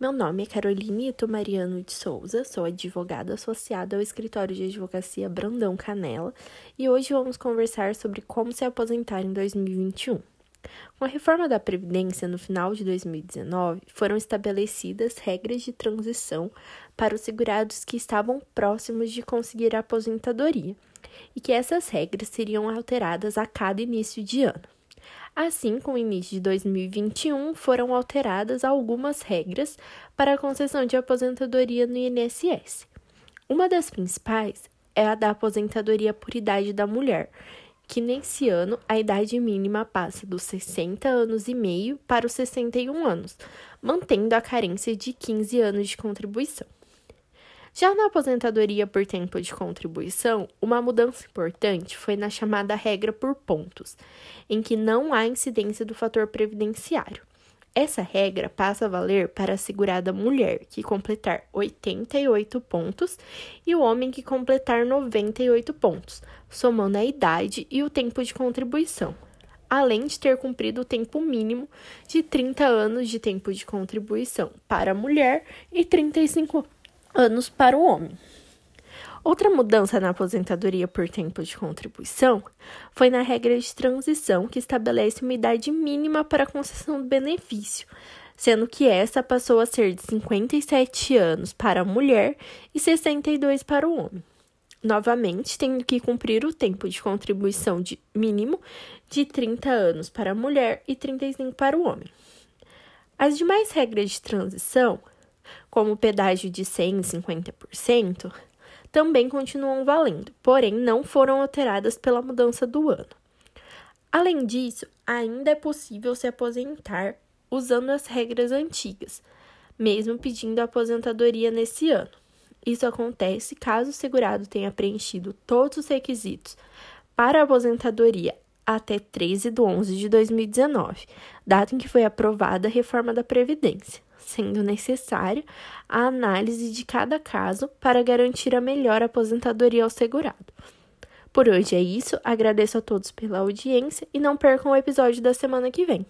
Meu nome é Caroline Ito Mariano de Souza, sou advogada associada ao escritório de advocacia Brandão Canela e hoje vamos conversar sobre como se aposentar em 2021. Com a reforma da Previdência no final de 2019, foram estabelecidas regras de transição para os segurados que estavam próximos de conseguir a aposentadoria e que essas regras seriam alteradas a cada início de ano. Assim, com o início de 2021, foram alteradas algumas regras para a concessão de aposentadoria no INSS. Uma das principais é a da aposentadoria por idade da mulher, que nesse ano a idade mínima passa dos 60 anos e meio para os 61 anos, mantendo a carência de 15 anos de contribuição. Já na aposentadoria por tempo de contribuição, uma mudança importante foi na chamada regra por pontos, em que não há incidência do fator previdenciário. Essa regra passa a valer para a segurada mulher que completar 88 pontos e o homem que completar 98 pontos, somando a idade e o tempo de contribuição, além de ter cumprido o tempo mínimo de 30 anos de tempo de contribuição para a mulher e 35 anos para o homem. Outra mudança na aposentadoria por tempo de contribuição foi na regra de transição, que estabelece uma idade mínima para a concessão do benefício, sendo que essa passou a ser de 57 anos para a mulher e 62 para o homem. Novamente, tendo que cumprir o tempo de contribuição de mínimo de 30 anos para a mulher e 35 para o homem. As demais regras de transição como o pedágio de 100 e 50%, também continuam valendo, porém não foram alteradas pela mudança do ano. Além disso, ainda é possível se aposentar usando as regras antigas, mesmo pedindo aposentadoria nesse ano. Isso acontece caso o segurado tenha preenchido todos os requisitos para a aposentadoria até 13 de 11 de 2019, data em que foi aprovada a reforma da Previdência sendo necessária a análise de cada caso para garantir a melhor aposentadoria ao segurado. Por hoje é isso, agradeço a todos pela audiência e não percam o episódio da semana que vem.